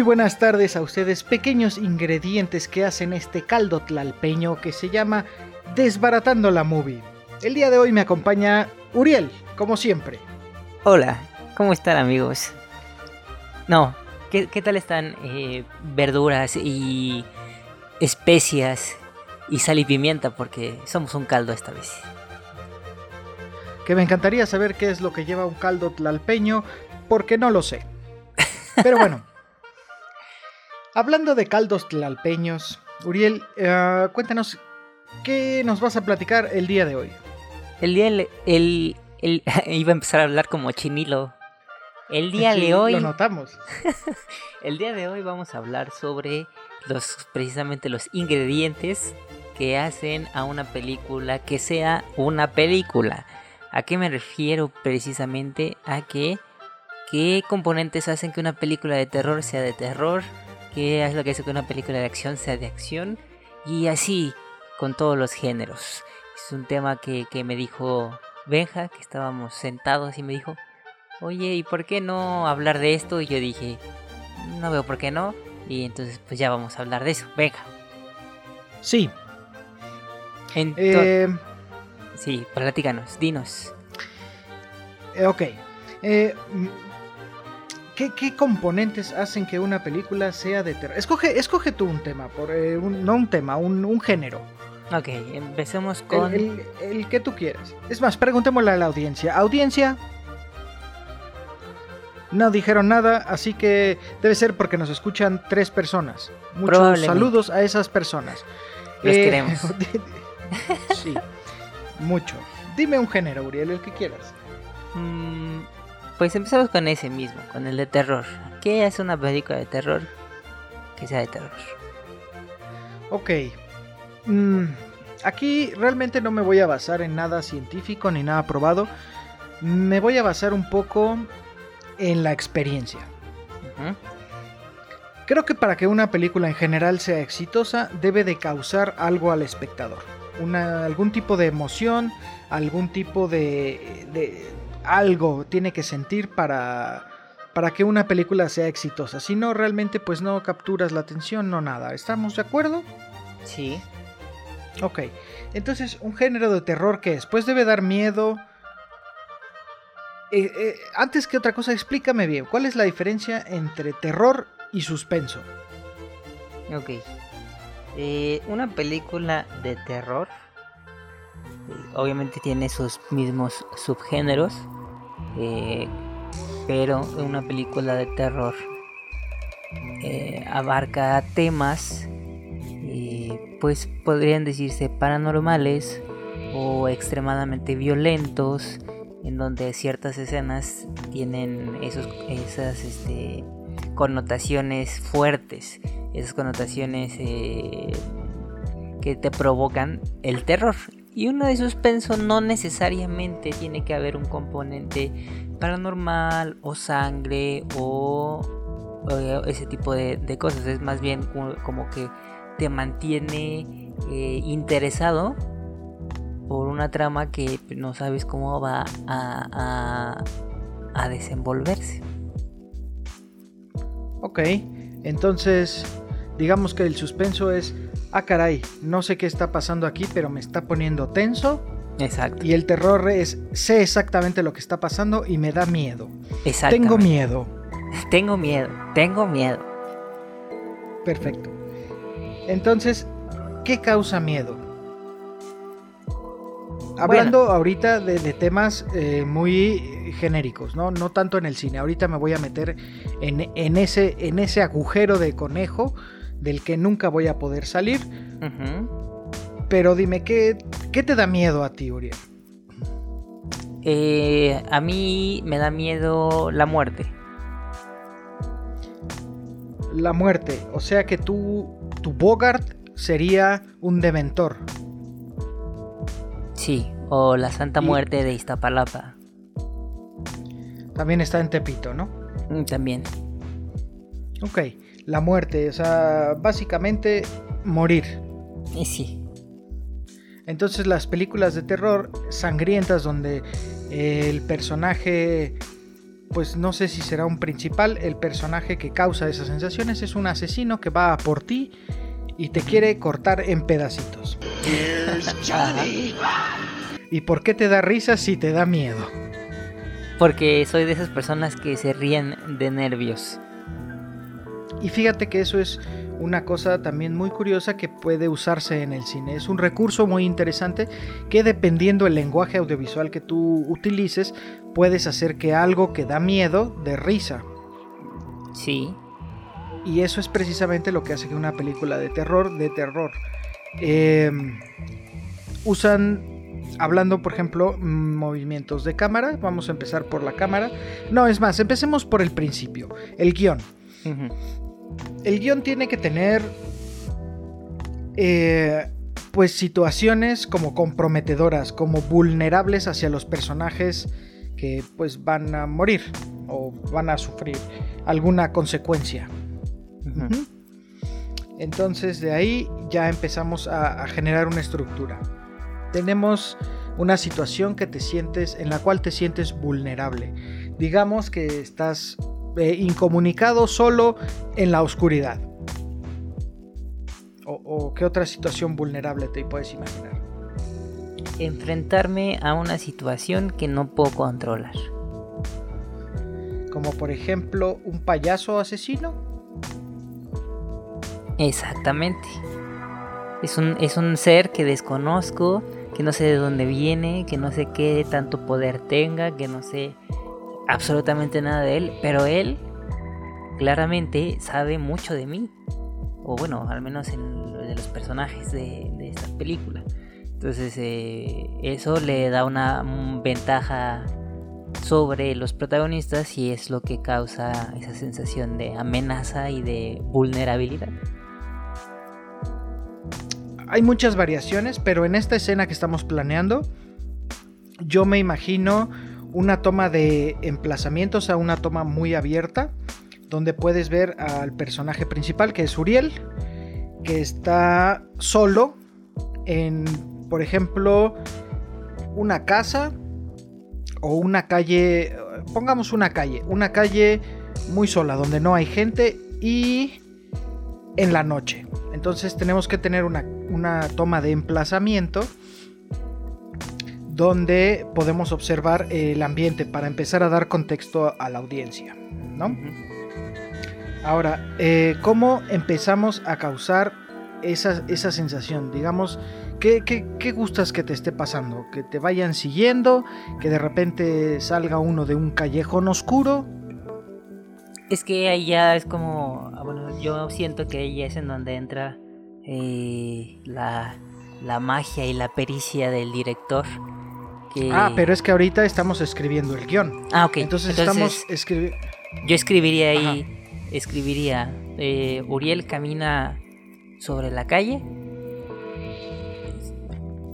Muy buenas tardes a ustedes, pequeños ingredientes que hacen este caldo tlalpeño que se llama Desbaratando la Movie. El día de hoy me acompaña Uriel, como siempre. Hola, ¿cómo están amigos? No, ¿qué, tal están eh, verduras y especias y sal y pimienta? Porque somos un caldo esta vez. Que me encantaría saber qué es lo que lleva un caldo tlalpeño, porque no lo sé. Pero bueno. Hablando de caldos tlalpeños, Uriel, eh, cuéntanos, ¿qué nos vas a platicar el día de hoy? El día, el, el, iba a empezar a hablar como chinilo. El día de hoy... Lo notamos. el día de hoy vamos a hablar sobre los, precisamente los ingredientes que hacen a una película que sea una película. ¿A qué me refiero precisamente? A que qué componentes hacen que una película de terror sea de terror, qué es lo que hace que una película de acción sea de acción y así con todos los géneros. Es un tema que, me dijo Benja, que estábamos sentados y me dijo, oye, ¿y por qué no hablar de esto? Y yo dije, no veo por qué no. Y entonces pues ya vamos a hablar de eso. Venga. Sí. Eh... Sí, platícanos, dinos. Eh, ok. Eh, ¿Qué, componentes hacen que una película sea de terror? Escoge, escoge tú un tema, por, eh, no un tema, un, género. Ok, empecemos con... El, que tú quieras. Es más, preguntémosle a la audiencia. Audiencia... No dijeron nada, así que debe ser porque nos escuchan tres personas. Muchos saludos a esas personas. Los eh, queremos. sí, mucho. Dime un género, Uriel, el que quieras. Mmm pues empezamos con ese mismo, con el de terror. ¿Qué es una película de terror que sea de terror? Ok. Mm, aquí realmente no me voy a basar en nada científico ni nada probado. Me voy a basar un poco en la experiencia. Creo que para que una película en general sea exitosa debe de causar algo al espectador. Una, algún tipo de emoción, algún tipo de, algo tiene que sentir para, para que una película sea exitosa. Si no, realmente pues no capturas la atención, no nada. ¿Estamos de acuerdo? Sí. Ok. Entonces, un género de terror que después debe dar miedo. Eh, eh, antes que otra cosa, explícame bien, ¿cuál es la diferencia entre terror y suspenso? Ok. Eh, una película de terror obviamente tiene sus mismos subgéneros, eh, pero una película de terror eh, abarca temas, eh, pues podrían decirse paranormales o extremadamente violentos, en donde ciertas escenas tienen esos, esas este, connotaciones fuertes, esas connotaciones que te provocan el terror. Y uno de suspenso no necesariamente tiene que haber un componente paranormal o sangre o, ese tipo de, cosas. Es más bien como, que te mantiene eh, interesado por una trama que no sabes cómo va a, a desenvolverse. Ok, entonces digamos que el suspenso es ah caray, no sé qué está pasando aquí, pero me está poniendo tenso. Exacto. Y el terror es, sé exactamente lo que está pasando y me da miedo. Exacto. Tengo miedo. Tengo miedo, tengo miedo. Perfecto. Entonces, ¿qué causa miedo? Hablando ahorita de, temas eh, muy genéricos, ¿no? No tanto en el cine. Ahorita me voy a meter en, ese, en ese agujero de conejo del que nunca voy a poder salir. Pero dime, ¿qué, ¿qué, te da miedo a ti, Uriel? Eh, a mí me da miedo la muerte. La muerte, o sea que tú, tu Bogart sería un dementor. Sí, o la Santa Muerte de Iztapalapa. También está en Tepito, ¿no? Mm, también. Ok la muerte, o sea, básicamente morir. Y sí. Entonces las películas de terror sangrientas donde el personaje pues no sé si será un principal, el personaje que causa esas sensaciones es un asesino que va por ti y te quiere cortar en pedacitos. ¿Y por qué te da risa si te da miedo? Porque soy de esas personas que se ríen de nervios. Y fíjate que eso es una cosa también muy curiosa que puede usarse en el cine. Es un recurso muy interesante que dependiendo el lenguaje audiovisual que tú utilices, puedes hacer que algo que da miedo de risa. Sí. Y eso es precisamente lo que hace que una película de terror de terror. Em, usan, hablando por ejemplo, movimientos de cámara. Vamos a empezar por la cámara. No, es más, empecemos por el principio, el guion el guion tiene que tener eh, pues situaciones como comprometedoras, como vulnerables hacia los personajes que pues van a morir o van a sufrir alguna consecuencia. Entonces de ahí ya empezamos a, generar una estructura. Tenemos una situación que te sientes, en la cual te sientes vulnerable. Digamos que estás eh, incomunicado solo en la oscuridad. O, qué otra situación vulnerable te puedes imaginar? Enfrentarme a una situación que no puedo controlar. Como por ejemplo un payaso asesino. Exactamente. Es un, es un ser que desconozco, que no sé de dónde viene, que no sé qué tanto poder tenga, que no sé absolutamente nada de él, pero él claramente sabe mucho de mí. O bueno, al menos de los personajes de, esta película. Entonces eh, eso le da una ventaja sobre los protagonistas y es lo que causa esa sensación de amenaza y de vulnerabilidad. Hay muchas variaciones, pero en esta escena que estamos planeando, yo me imagino una toma de emplazamiento, o sea, una toma muy abierta, donde puedes ver al personaje principal, que es Uriel, que está solo en, por ejemplo, una casa o una calle, pongamos una calle, una calle muy sola, donde no hay gente y en la noche. Entonces tenemos que tener una, una toma de emplazamiento donde podemos observar el ambiente para empezar a dar contexto a la audiencia. ¿no? Ahora, eh, ¿cómo empezamos a causar esa, esa sensación? Digamos, ¿qué, ¿qué, gustas que te esté pasando? ¿Que te vayan siguiendo? ¿Que de repente salga uno de un callejón oscuro? Es que ahí ya es como, ah, bueno, yo siento que ahí es en donde entra eh, la, la magia y la pericia del director Ah, pero es que ahorita estamos escribiendo el guion. Ah, ok. Entonces, estamos escribiendo... Yo escribiría ahí, escribiría, eh, Uriel camina sobre la calle,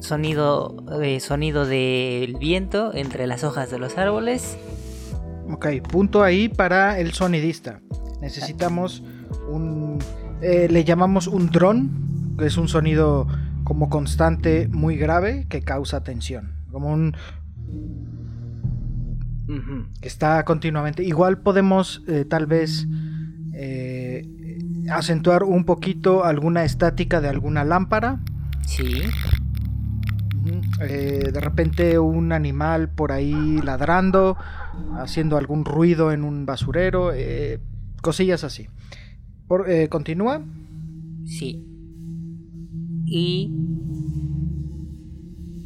sonido, eh, sonido del viento entre las hojas de los árboles. Ok, punto ahí para el sonidista. Necesitamos un... Eh, le llamamos un dron, que es un sonido como constante muy grave que causa tensión como un... está continuamente. Igual podemos eh, tal vez eh, acentuar un poquito alguna estática de alguna lámpara. Sí. Eh, de repente un animal por ahí ladrando, haciendo algún ruido en un basurero, cosillas así. ¿Continúa? Sí. Y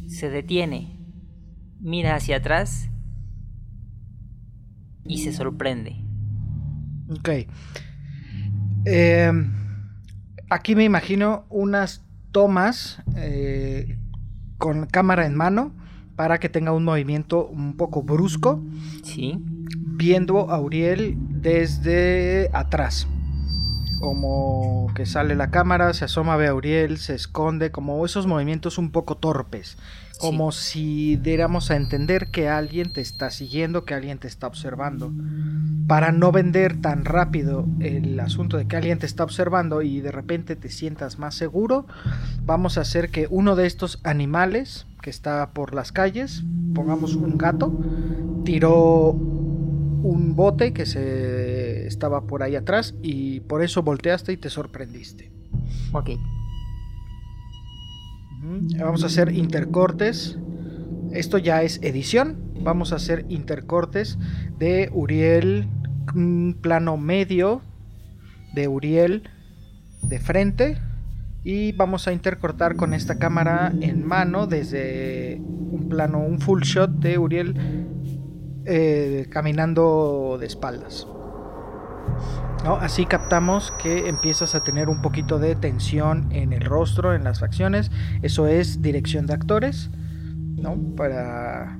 se detiene mira hacia atrás y se sorprende. Ok. Em, aquí me imagino unas tomas eh, con cámara en mano para que tenga un movimiento un poco brusco. Sí. Viendo a Uriel desde atrás. Como que sale la cámara, se asoma, ve a Uriel, se esconde, como esos movimientos un poco torpes como si diéramos a entender que alguien te está siguiendo, que alguien te está observando. Para no vender tan rápido el asunto de que alguien te está observando y de repente te sientas más seguro, vamos a hacer que uno de estos animales que está por las calles, pongamos un gato, tiró un bote que se estaba por ahí atrás y por eso volteaste y te sorprendiste. Ok. Vamos a hacer intercortes. Esto ya es edición. Vamos a hacer intercortes de Uriel, plano medio de Uriel de frente. Y vamos a intercortar con esta cámara en mano desde un plano, un full shot de Uriel eh, caminando de espaldas. Así captamos que empiezas a tener un poquito de tensión en el rostro, en las facciones. Eso es dirección de actores, ¿no? Para,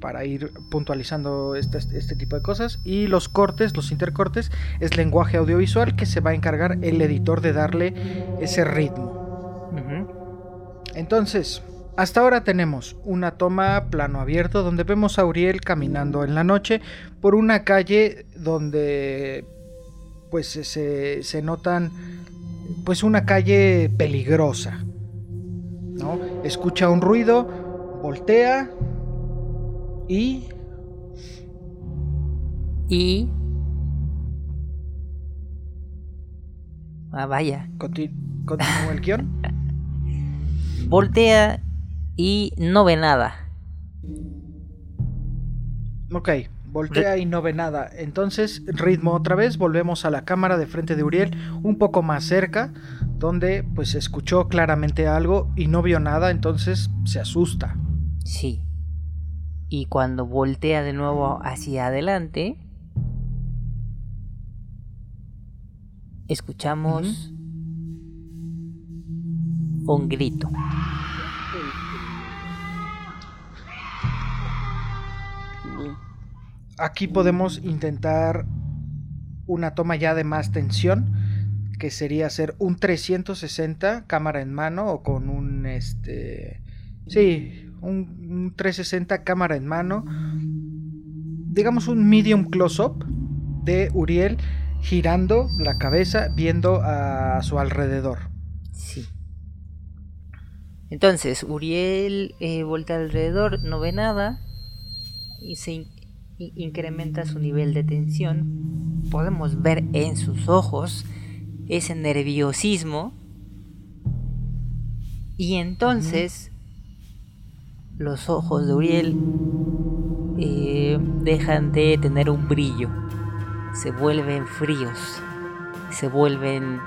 para ir puntualizando este, este, tipo de cosas. Y los cortes, los intercortes, es lenguaje audiovisual que se va a encargar el editor de darle ese ritmo. Entonces, hasta ahora tenemos una toma plano abierto donde vemos a Uriel caminando en la noche por una calle donde pues se, se notan pues una calle peligrosa. ¿no? Escucha un ruido, voltea y... Y... Ah, vaya. Continúa el guion. voltea y no ve nada. Ok, voltea y no ve nada. Entonces, ritmo otra vez, volvemos a la cámara de frente de Uriel, un poco más cerca, donde pues escuchó claramente algo y no vio nada, entonces se asusta. Sí. Y cuando voltea de nuevo hacia adelante, escuchamos un grito. Aquí podemos intentar una toma ya de más tensión, que sería hacer un 360 cámara en mano o con un este sí, un, 360 cámara en mano. Digamos un medium close up de Uriel girando la cabeza viendo a su alrededor. Sí. Entonces, Uriel eh, alrededor, no ve nada y se incrementa su nivel de tensión, podemos ver en sus ojos ese nerviosismo y entonces los ojos de Uriel eh, dejan de tener un brillo, se vuelven fríos, se vuelven eh,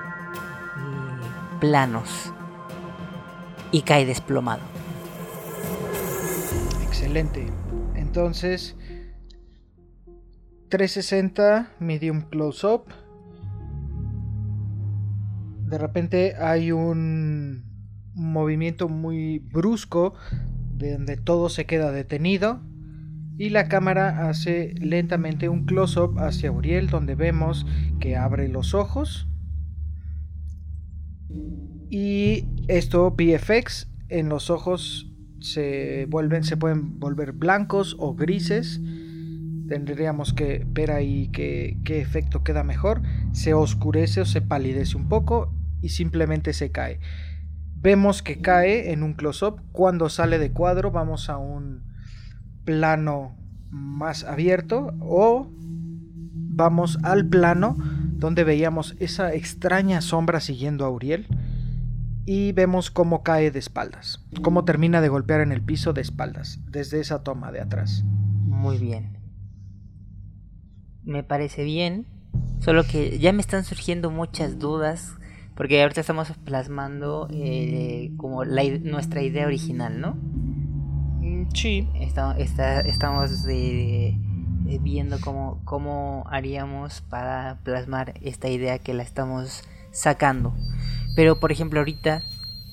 planos y cae desplomado. Excelente. Entonces, 360 medium close up. De repente hay un movimiento muy brusco de donde todo se queda detenido y la cámara hace lentamente un close up hacia Uriel donde vemos que abre los ojos y esto VFX en los ojos se vuelven se pueden volver blancos o grises tendríamos que ver ahí qué, efecto queda mejor. Se oscurece o se palidece un poco y simplemente se cae. Vemos que cae en un close-up. Cuando sale de cuadro vamos a un plano más abierto o vamos al plano donde veíamos esa extraña sombra siguiendo a Uriel y vemos cómo cae de espaldas, cómo termina de golpear en el piso de espaldas desde esa toma de atrás. Muy bien me parece bien. Solo que ya me están surgiendo muchas dudas. Porque ahorita estamos plasmando eh, como la, nuestra idea original, ¿no? Mm, sí. estamos viendo cómo, cómo haríamos para plasmar esta idea que la estamos sacando. Pero por ejemplo ahorita,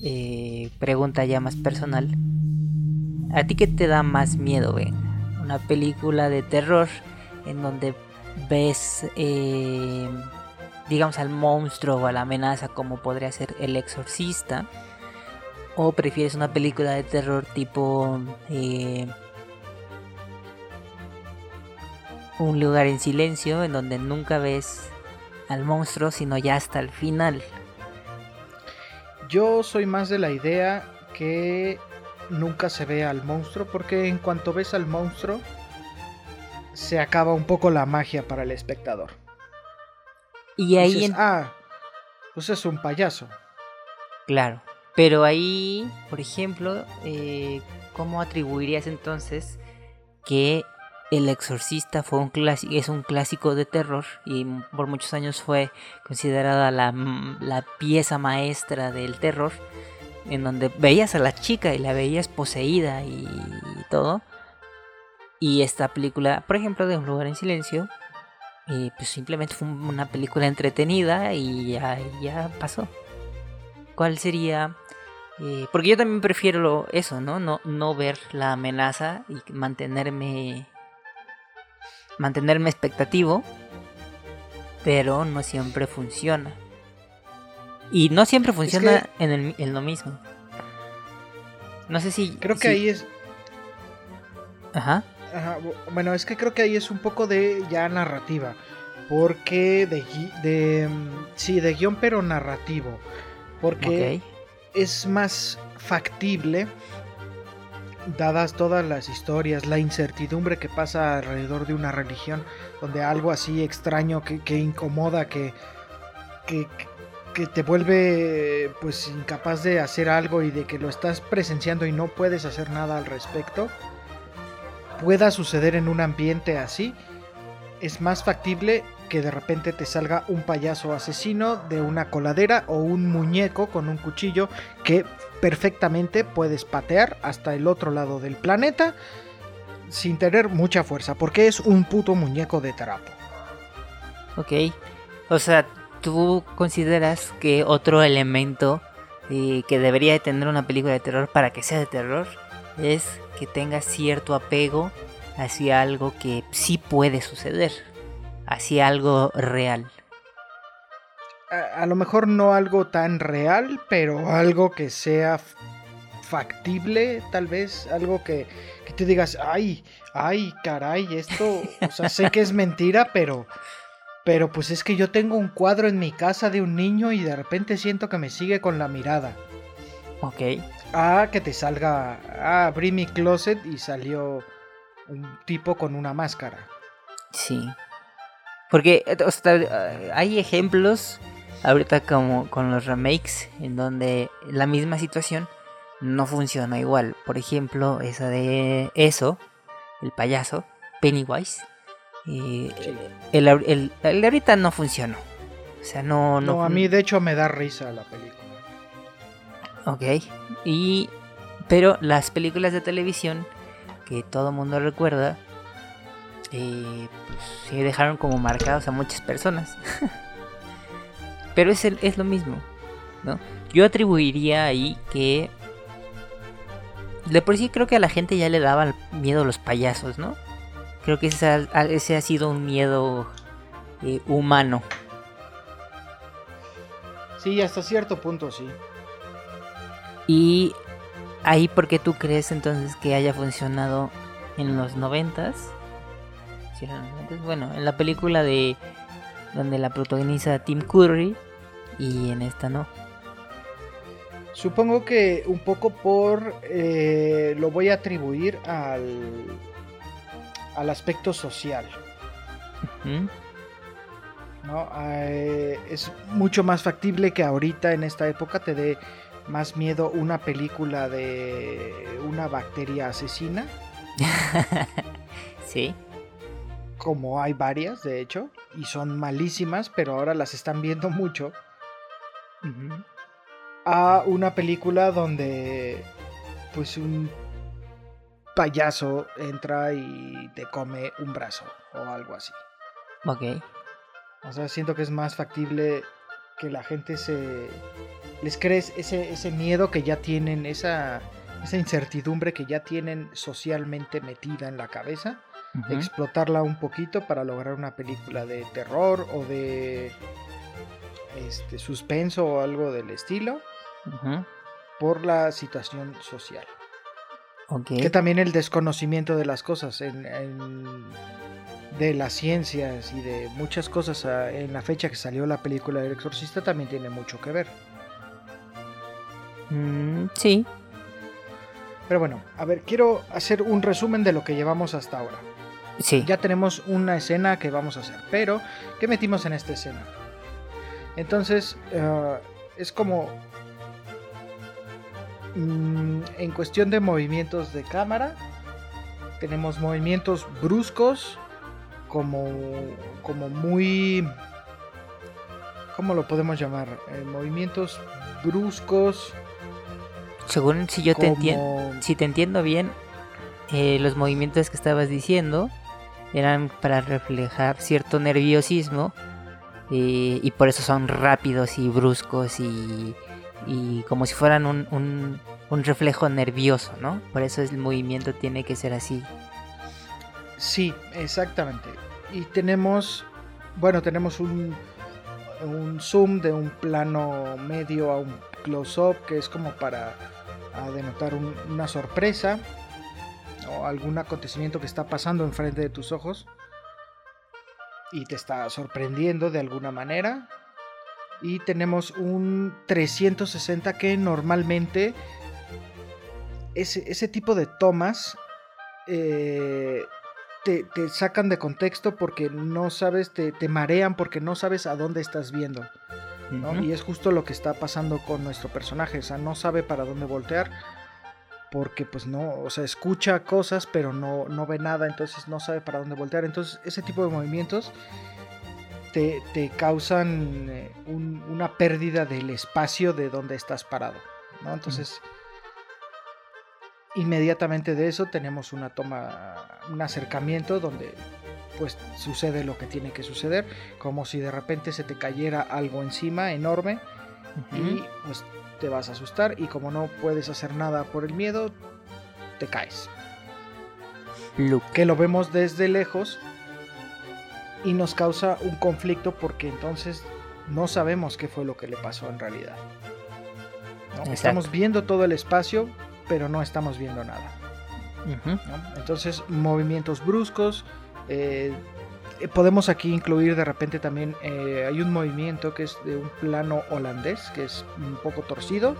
eh, pregunta ya más personal. ¿A ti qué te da más miedo, ven? Una película de terror en donde ves, eh, digamos, al monstruo o a la amenaza como podría ser El Exorcista, o prefieres una película de terror tipo eh, Un lugar en silencio, en donde nunca ves al monstruo, sino ya hasta el final. Yo soy más de la idea que nunca se ve al monstruo, porque en cuanto ves al monstruo, se acaba un poco la magia para el espectador. Y ahí... Ah, pues es un payaso. Claro, pero ahí, por ejemplo, eh, ¿cómo atribuirías entonces que El Exorcista fue un clásico, es un clásico de terror y por muchos años fue considerada la, la pieza maestra del terror? en donde veías a la chica y la veías poseída y, todo. Y esta película, por ejemplo, de Un lugar en silencio, eh, pues simplemente fue una película entretenida y ya, ya pasó. ¿Cuál sería? Eh, porque yo también prefiero eso, ¿no? ¿no? No ver la amenaza y mantenerme mantenerme expectativo, pero no siempre funciona. Y no siempre funciona en, el, en, lo mismo. No sé si. Creo que ahí es. Ajá. Ajá. Bueno, es que creo que ahí es un poco de ya narrativa. Porque de. de sí, de guion, pero narrativo. Porque es más factible. Dadas todas las historias, la incertidumbre que pasa alrededor de una religión, donde algo así extraño que, que incomoda, que, que, que te vuelve pues incapaz de hacer algo y de que lo estás presenciando y no puedes hacer nada al respecto, pueda suceder en un ambiente así, es más factible que de repente te salga un payaso asesino de una coladera o un muñeco con un cuchillo que perfectamente puedes patear hasta el otro lado del planeta sin tener mucha fuerza, porque es un puto muñeco de trapo. Ok, o sea, ¿tú consideras que otro elemento eh, que debería de tener una película de terror para que sea de terror es que tenga cierto apego hacia algo que sí puede suceder, hacia algo real? A, lo mejor no algo tan real, pero algo que sea factible, tal vez, algo que, que tú digas, ay, ay, caray, esto, o sea, sé que es mentira, pero pero pues es que yo tengo un cuadro en mi casa de un niño y de repente siento que me sigue con la mirada. Ok. Ah, que te salga. Ah, abrí mi closet y salió un tipo con una máscara. Sí. Porque eh, hay ejemplos ahorita como con los remakes en donde la misma situación no funciona igual. Por ejemplo, esa de eso, el payaso, Pennywise y el, el, el, ahorita no funcionó. O sea, no, no. a mí de hecho me da risa la película. Ok. Y. Pero las películas de televisión que todo el mundo recuerda. Eh, pues se dejaron como marcados a muchas personas. pero es, es lo mismo. ¿no? Yo atribuiría ahí que. De por sí creo que a la gente ya le daba miedo los payasos, ¿no? Creo que ese ha, ese ha sido un miedo eh, humano. Sí, hasta cierto punto sí. Y ahí, ¿por qué tú crees entonces que haya funcionado en los noventas? Bueno, en la película de donde la protagoniza Tim Curry y en esta no. Supongo que un poco por eh, lo voy a atribuir al al aspecto social. ¿No? Eh, es mucho más factible que ahorita en esta época te dé más miedo una película de una bacteria asesina. sí. Como hay varias, de hecho, y son malísimas, pero ahora las están viendo mucho. A una película donde pues un payaso entra y te come un brazo o algo así. Ok. O sea, siento que es más factible que la gente se... Les crees ese, ese miedo que ya tienen, esa, esa incertidumbre que ya tienen socialmente metida en la cabeza, explotarla un poquito para lograr una película de terror o de este, suspenso o algo del estilo, por la situación social. Que también el desconocimiento de las cosas, de las ciencias y de muchas cosas ah, en la fecha que salió la película del exorcista también tiene mucho que ver. Mm, sí. Pero bueno, a ver, quiero hacer un resumen de lo que llevamos hasta ahora. Sí. Ya tenemos una escena que vamos a hacer, pero ¿qué metimos en esta escena? Entonces, eh, es como mm, en cuestión de movimientos de cámara, tenemos movimientos bruscos, como, como muy... ¿Cómo lo podemos llamar? Eh, movimientos bruscos. Según si yo te entiendo, si te entiendo bien, eh, los movimientos que estabas diciendo eran para reflejar cierto nerviosismo eh, y por eso son rápidos y bruscos y, y como si fueran un, un, un reflejo nervioso, ¿no? Por eso el movimiento tiene que ser así. Sí, exactamente. Y tenemos, bueno, tenemos un, un zoom de un plano medio a un close-up que es como para a denotar un- una sorpresa o algún acontecimiento que está pasando enfrente de tus ojos y te está sorprendiendo de alguna manera. Y tenemos un 360 que normalmente ese, ese tipo de tomas eh, te, te sacan de contexto porque no sabes, te, te marean porque no sabes a dónde estás viendo. ¿no? Y es justo lo que está pasando con nuestro personaje. O sea, no sabe para dónde voltear. Porque pues no, o sea, escucha cosas pero no, no ve nada, entonces no sabe para dónde voltear. Entonces ese tipo de movimientos te, te causan eh, un- una pérdida del espacio de donde estás parado. ¿no? Entonces, inmediatamente de eso tenemos una toma, un acercamiento donde pues sucede lo que tiene que suceder, como si de repente se te cayera algo encima enorme y pues te vas a asustar y como no puedes hacer nada por el miedo, te caes. Luke. Que lo vemos desde lejos y nos causa un conflicto porque entonces no sabemos qué fue lo que le pasó en realidad. Estamos viendo todo el espacio, pero no estamos viendo nada. Entonces, movimientos bruscos. eh, podemos aquí incluir de repente también, eh, hay un movimiento que es de un plano holandés, que es un poco torcido,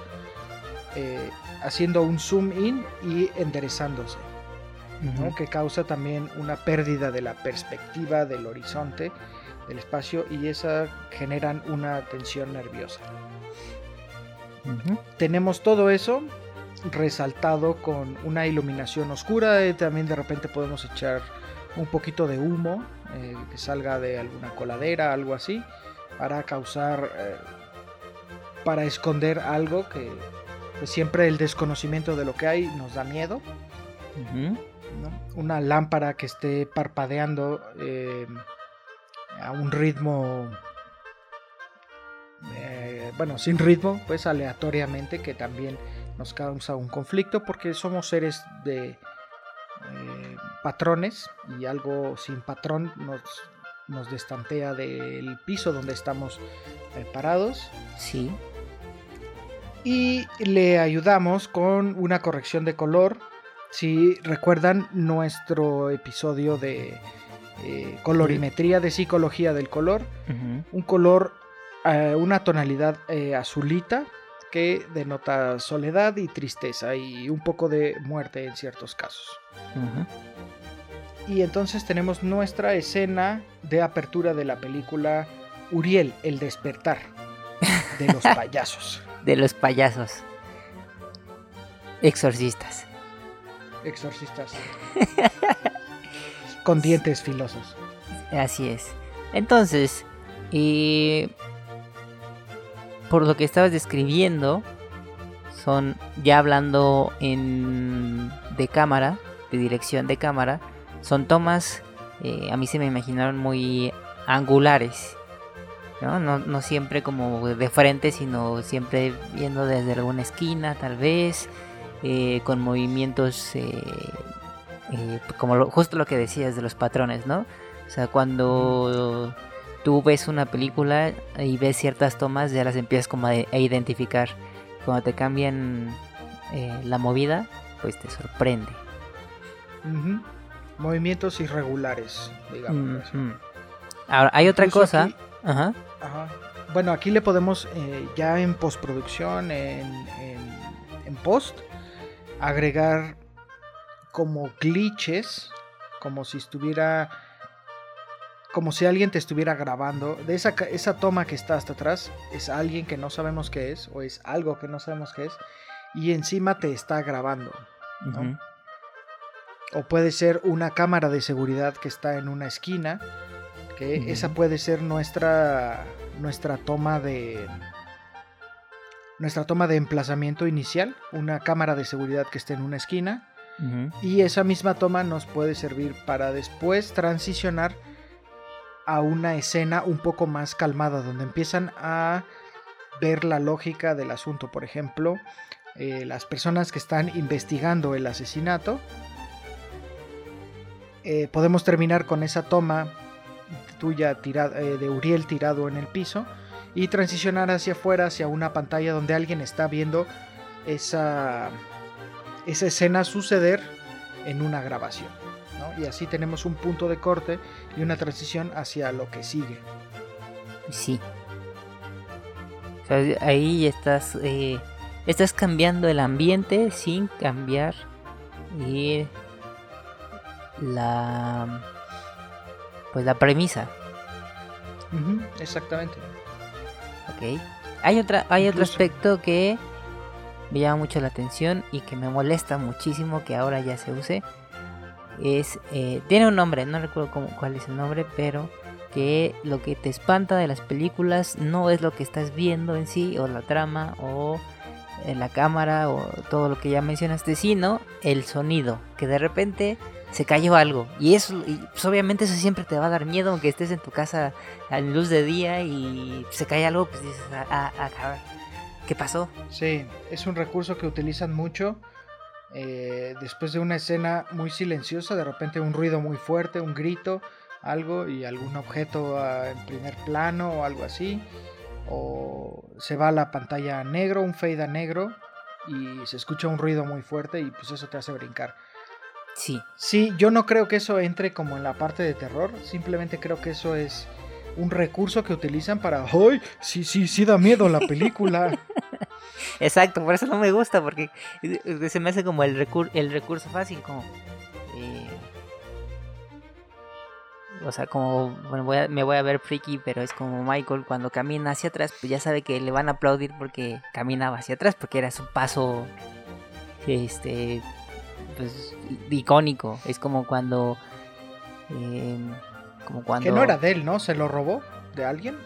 eh, haciendo un zoom in y enderezándose, que causa también una pérdida de la perspectiva del horizonte, del espacio, y esa generan una tensión nerviosa. Tenemos todo eso resaltado con una iluminación oscura. y también de repente podemos echar un poquito de humo eh, que salga de alguna coladera, algo así, para causar, eh, para esconder algo que pues, siempre el desconocimiento de lo que hay nos da miedo. Una lámpara que esté parpadeando eh, a un ritmo, eh, bueno, sin ritmo, pues aleatoriamente, que también nos causa un conflicto porque somos seres de eh, patrones y algo sin patrón nos, nos destantea del piso donde estamos eh, parados Sí. y le ayudamos con una corrección de color. Si recuerdan nuestro episodio de eh, colorimetría de psicología del color, un color, eh, una tonalidad azulita que denota soledad y tristeza y un poco de muerte en ciertos casos. Y entonces tenemos nuestra escena de apertura de la película Uriel, el despertar de los payasos. De los payasos. Exorcistas. Exorcistas. Con dientes filosos. Así es. Entonces, eh, por lo que estabas describiendo, son ya hablando en de cámara, de dirección de cámara, son tomas, eh, a mí se me imaginaron muy angulares. ¿no? No, siempre como de frente, sino siempre viendo desde alguna esquina, tal vez, eh, con movimientos eh, como lo- justo lo que decías de los patrones, ¿no? O sea, cuando tú ves una película y ves ciertas tomas, ya las empiezas como a, a identificar. Cuando te cambian eh, la movida, pues te sorprende. Ujú. Movimientos irregulares, digamos. Ahora, hay otra Incluso cosa. aquí- Ajá. Ajá. Bueno, aquí le podemos eh, ya en postproducción, en, en, en post, agregar como glitches como si estuviera como si alguien te estuviera grabando. De esa, esa toma que está hasta atrás es alguien que no sabemos qué es o es algo que no sabemos qué es y encima te está grabando. O puede ser una cámara de seguridad que está en una esquina, que esa puede ser nuestra nuestra toma de nuestra toma de emplazamiento inicial, una cámara de seguridad que esté en una esquina. Y esa misma toma nos puede servir para después transicionar a una escena un poco más calmada, donde empiezan a ver la lógica del asunto. Por ejemplo, eh, las personas que están investigando el asesinato. Eh, podemos terminar con esa toma tuya eh, de Uriel tirado en el piso y transicionar hacia afuera, hacia una pantalla donde alguien está viendo esa, esa escena suceder en una grabación. Y así tenemos un punto de corte y una transición hacia lo que sigue. Sí. ahí estás, eh, estás cambiando el ambiente sin cambiar y la pues la premisa. exactamente. Ok. Hay otra, hay otro aspecto que me llama mucho la atención y que me molesta muchísimo que ahora ya se use es eh, tiene un nombre, no recuerdo cómo, cuál es el nombre, pero que lo que te espanta de las películas no es lo que estás viendo en sí o la trama o en la cámara o todo lo que ya mencionaste, sino el sonido, que de repente se cayó algo y eso pues, obviamente eso siempre te va a dar miedo aunque estés en tu casa a luz de día y se cae algo, pues dices, ah, ah, ah ¿qué pasó? Sí, es un recurso que utilizan mucho eh, después de una escena muy silenciosa, de repente un ruido muy fuerte, un grito, algo y algún objeto ah, en primer plano o algo así. O se va a la pantalla negro, un fade a negro y se escucha un ruido muy fuerte y pues eso te hace brincar. Sí. Sí, yo no creo que eso entre como en la parte de terror, simplemente creo que eso es un recurso que utilizan para, ¡ay! Sí, sí, sí da miedo la película. Exacto, por eso no me gusta, porque se me hace como el, el recurso fácil, como... Eh, o sea, como bueno, voy me voy a ver freaky, pero es como Michael cuando camina hacia atrás, pues ya sabe que le van a aplaudir porque caminaba hacia atrás, porque era su paso este pues icónico. Es como cuando eh, como cuando que no era de él, ¿no? Se lo robó de alguien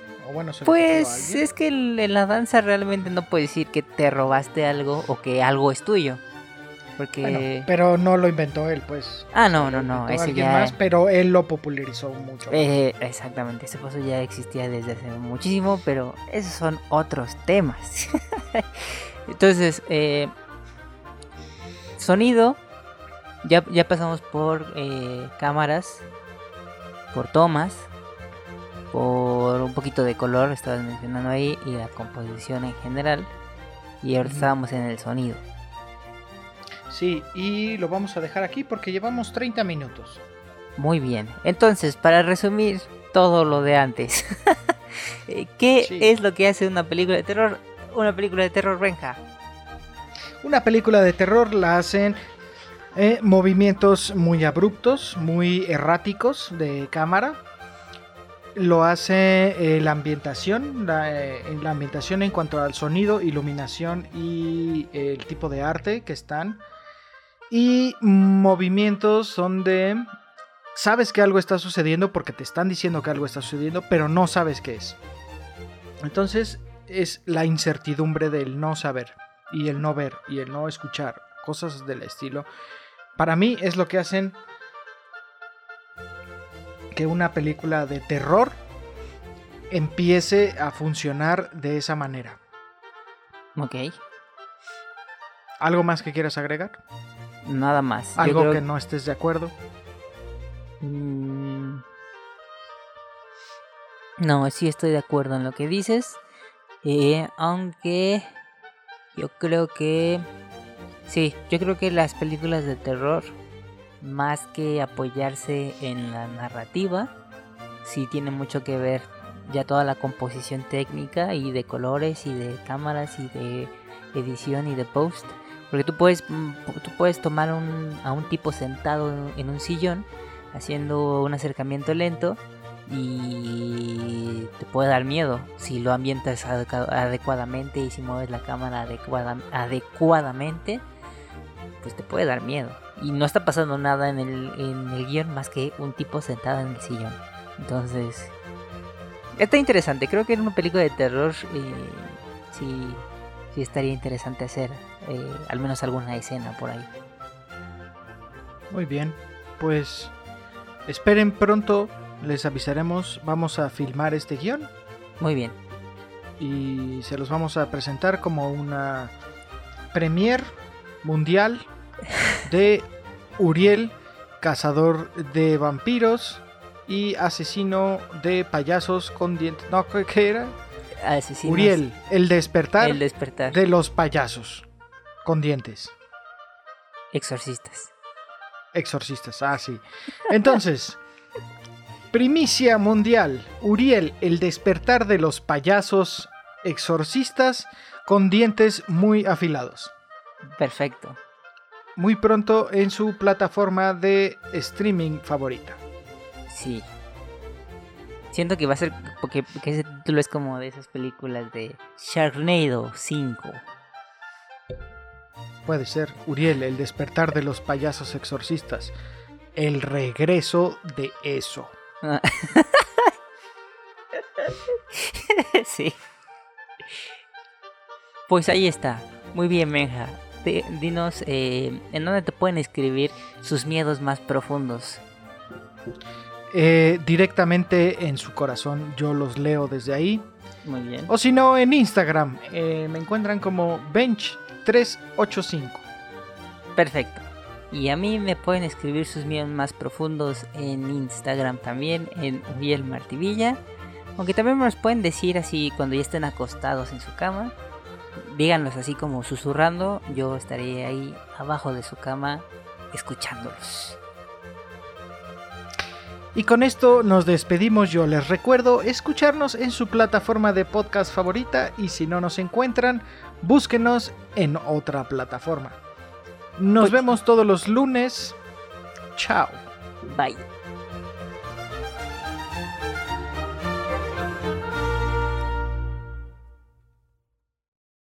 pues es que en la danza realmente no puedes decir que te robaste algo o que algo es tuyo. Porque... pero no lo inventó él, pues. Ah, no, no, no. Ese ya... más, pero él lo popularizó mucho. Eh, exactamente, ese paso ya existía desde hace muchísimo, pero esos son otros temas. Entonces, eh, sonido, ya, ya pasamos por eh, cámaras, por tomas, por un poquito de color, estabas mencionando ahí, y la composición en general. Y ahora estábamos en el sonido. Sí, y lo vamos a dejar aquí porque llevamos 30 minutos. Muy bien. Entonces, para resumir todo lo de antes, eh, ¿qué es lo que hace una película de terror? Una película de terror, Renja. Una película de terror la hacen eh, movimientos muy abruptos, muy erráticos de cámara lo hace eh, la ambientación, eh, la, ambientación en cuanto al sonido, iluminación y el tipo de arte que están. Y movimientos donde sabes que algo está sucediendo porque te están diciendo que algo está sucediendo, pero no sabes qué es. Entonces es la incertidumbre del no saber y el no ver y el no escuchar, cosas del estilo. Para mí es lo que hacen que una película de terror empiece a funcionar de esa manera. Ok. ¿Algo más que quieras agregar? Nada más. ¿Algo que no estés de acuerdo? Mm. No, sí estoy de acuerdo en lo que dices. Eh, aunque yo creo que... Sí, yo creo que las películas de terror más que apoyarse en la narrativa, sí tiene mucho que ver ya toda la composición técnica y de colores y de cámaras y de edición y de post. Porque tú puedes, mm, tú puedes tomar a un tipo sentado en un sillón, haciendo un acercamiento lento y te puede dar miedo si lo ambientas adecuadamente y si mueves la cámara adecuadamente, pues te puede dar miedo. Y no está pasando nada en el, en el guion más que un tipo sentado en el sillón. Entonces, está interesante. Creo que en una película de terror eh, sí, sí estaría interesante hacer eh, al menos alguna escena por ahí. Muy bien, pues esperen pronto, les avisaremos, vamos a filmar este guion. Muy bien. Y se los vamos a presentar como una premier mundial de Uriel, cazador de vampiros y asesino de payasos con dientes. No, ¿qué era? Uriel, el despertar, el despertar de los payasos con dientes. Exorcistas. Exorcistas, ah, sí. Entonces, primicia mundial. Uriel, el despertar de los payasos exorcistas con dientes muy afilados. Perfecto. Muy pronto en su plataforma de streaming favorita. Sí. Siento que va a ser. Porque, porque ese título es como de esas películas de Sharknado 5. Puede ser Uriel, el despertar de los payasos exorcistas. El regreso de eso. sí. Pues ahí está. Muy bien, Menja. Dinos eh, en dónde te pueden escribir sus miedos más profundos. Eh, directamente en su corazón. Yo los leo desde ahí. Muy bien. O si no, en Instagram. Eh, me encuentran como Bench 385. Perfecto. Y a mí me pueden escribir sus miedos más profundos en Instagram también, en Uriel Martivilla. Aunque también me los pueden decir así cuando ya estén acostados en su cama. Díganlos así como susurrando. Yo estaré ahí abajo de su cama escuchándolos. Y con esto nos despedimos. Yo les recuerdo escucharnos en su plataforma de podcast favorita y si no nos encuentran, búsquenos en otra plataforma. Nos pues- vemos todos los lunes. Chao. Bye.